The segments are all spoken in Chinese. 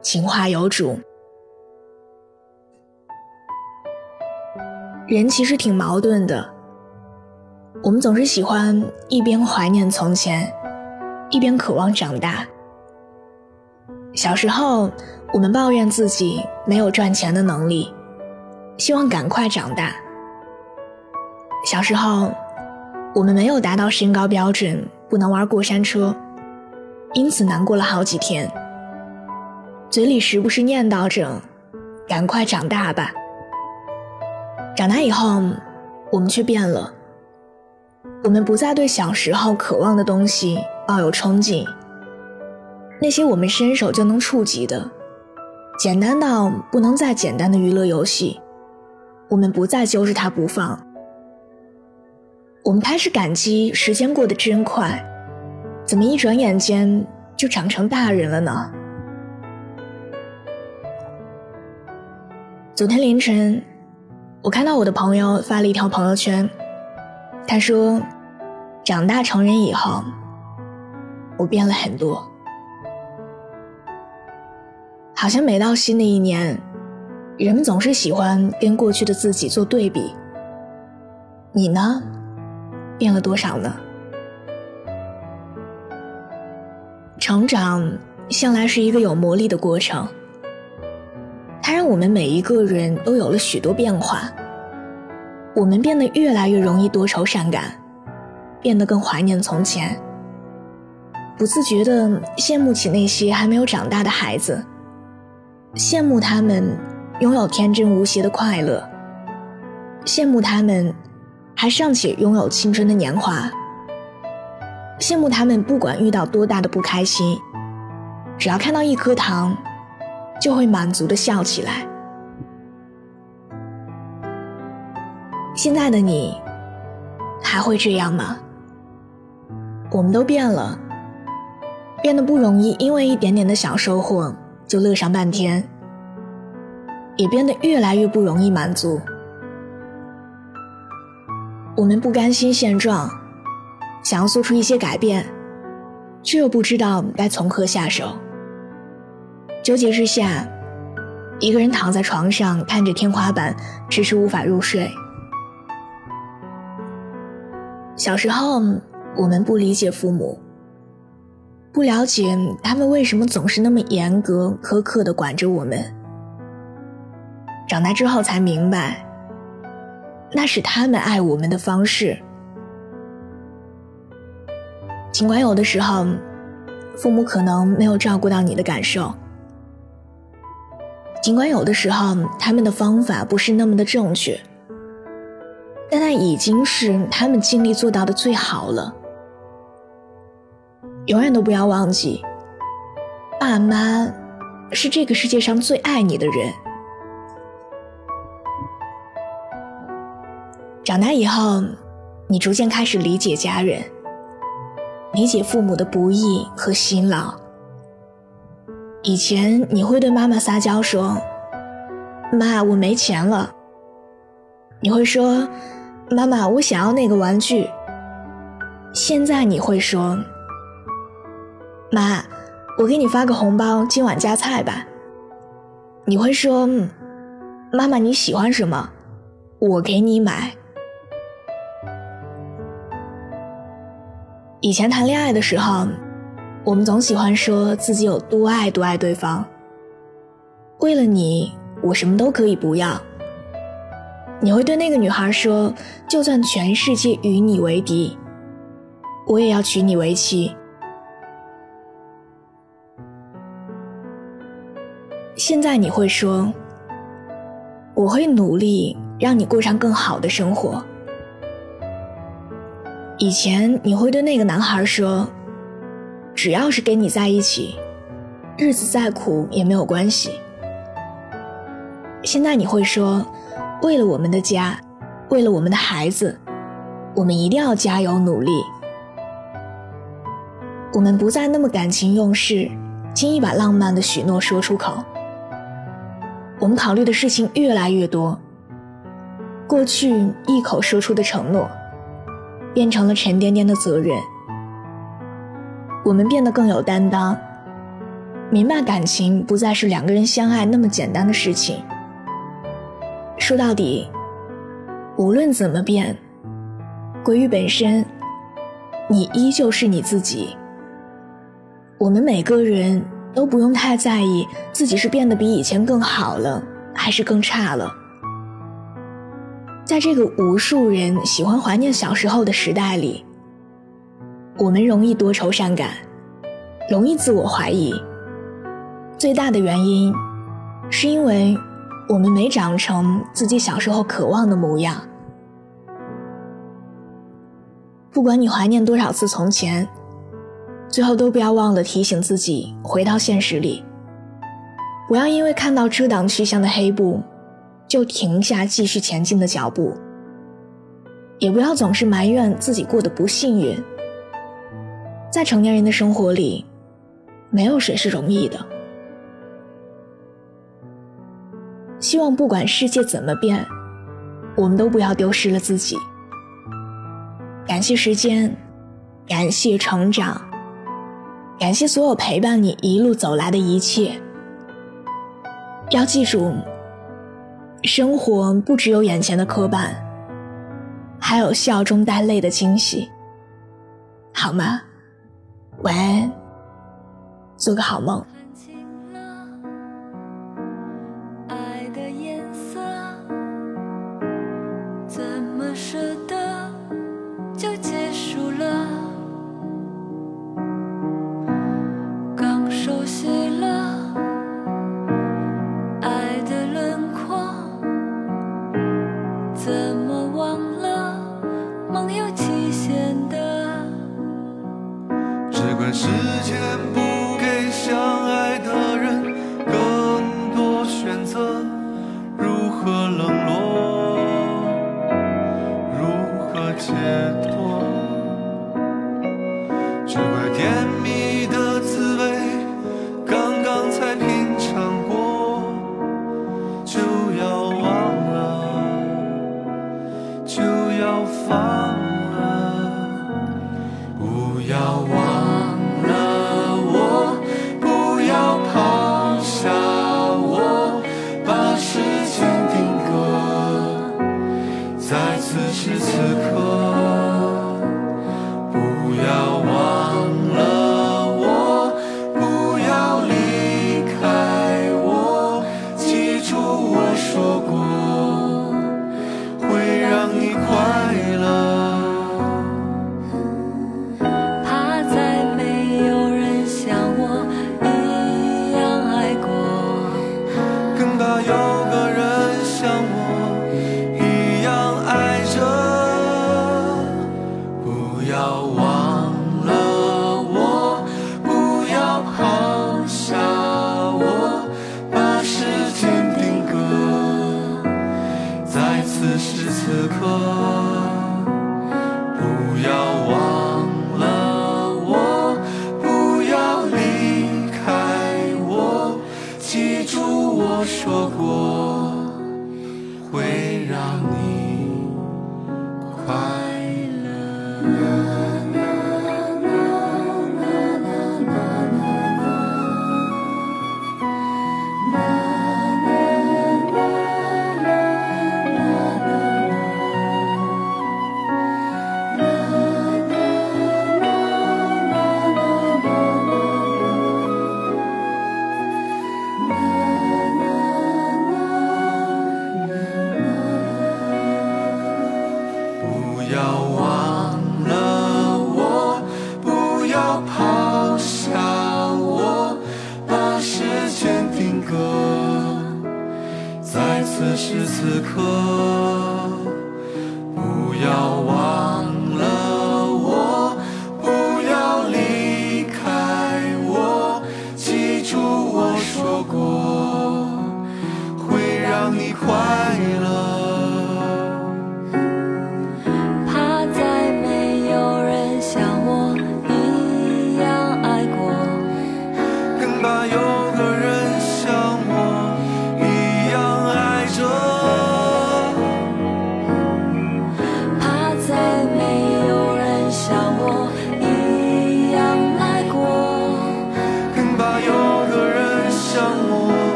情话有主，人其实挺矛盾的。我们总是喜欢一边怀念从前，一边渴望长大。小时候，我们抱怨自己没有赚钱的能力，希望赶快长大。小时候，我们没有达到身高标准，不能玩过山车，因此难过了好几天。嘴里时不时念叨着：“赶快长大吧。”长大以后，我们却变了。我们不再对小时候渴望的东西抱有憧憬。那些我们伸手就能触及的，简单到不能再简单的娱乐游戏，我们不再揪着它不放。我们开始感激时间过得真快，怎么一转眼间就长成大人了呢？昨天凌晨，我看到我的朋友发了一条朋友圈，他说：“长大成人以后，我变了很多。好像每到新的一年，人们总是喜欢跟过去的自己做对比。你呢，变了多少呢？成长向来是一个有魔力的过程。”我们每一个人都有了许多变化，我们变得越来越容易多愁善感，变得更怀念从前，不自觉地羡慕起那些还没有长大的孩子，羡慕他们拥有天真无邪的快乐，羡慕他们还尚且拥有青春的年华，羡慕他们不管遇到多大的不开心，只要看到一颗糖。就会满足的笑起来。现在的你，还会这样吗？我们都变了，变得不容易，因为一点点的小收获就乐上半天，也变得越来越不容易满足。我们不甘心现状，想要做出一些改变，却又不知道该从何下手。纠结之下，一个人躺在床上，看着天花板，迟迟无法入睡。小时候，我们不理解父母，不了解他们为什么总是那么严格苛刻的管着我们。长大之后才明白，那是他们爱我们的方式。尽管有的时候，父母可能没有照顾到你的感受。尽管有的时候他们的方法不是那么的正确，但那已经是他们尽力做到的最好了。永远都不要忘记，爸妈是这个世界上最爱你的人。长大以后，你逐渐开始理解家人，理解父母的不易和辛劳。以前你会对妈妈撒娇说：“妈，我没钱了。”你会说：“妈妈，我想要那个玩具。”现在你会说：“妈，我给你发个红包，今晚加菜吧。”你会说：“妈妈，你喜欢什么？我给你买。”以前谈恋爱的时候。我们总喜欢说自己有多爱多爱对方。为了你，我什么都可以不要。你会对那个女孩说：“就算全世界与你为敌，我也要娶你为妻。”现在你会说：“我会努力让你过上更好的生活。”以前你会对那个男孩说。只要是跟你在一起，日子再苦也没有关系，现在你会说，为了我们的家，为了我们的孩子，我们一定要加油努力。我们不再那么感情用事，轻易把浪漫的许诺说出口。我们考虑的事情越来越多，过去一口说出的承诺，变成了沉甸甸的责任。我们变得更有担当，明白感情不再是两个人相爱那么简单的事情。说到底，无论怎么变，归于本身，你依旧是你自己。我们每个人都不用太在意自己是变得比以前更好了，还是更差了。在这个无数人喜欢怀念小时候的时代里，我们容易多愁善感，容易自我怀疑。最大的原因，是因为。我们没长成自己小时候渴望的模样。不管你怀念多少次从前，最后都不要忘了提醒自己回到现实里。不要因为看到遮挡去向的黑布，就停下继续前进的脚步。也不要总是埋怨自己过得不幸运。在成年人的生活里，没有谁是容易的。希望不管世界怎么变，我们都不要丢失了自己。感谢时间，感谢成长，感谢所有陪伴你一路走来的一切。要记住，生活不只有眼前的磕绊，还有笑中带泪的惊喜，好吗？晚安，做个好梦。不管时间不给相。是此刻。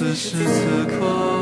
此时此刻，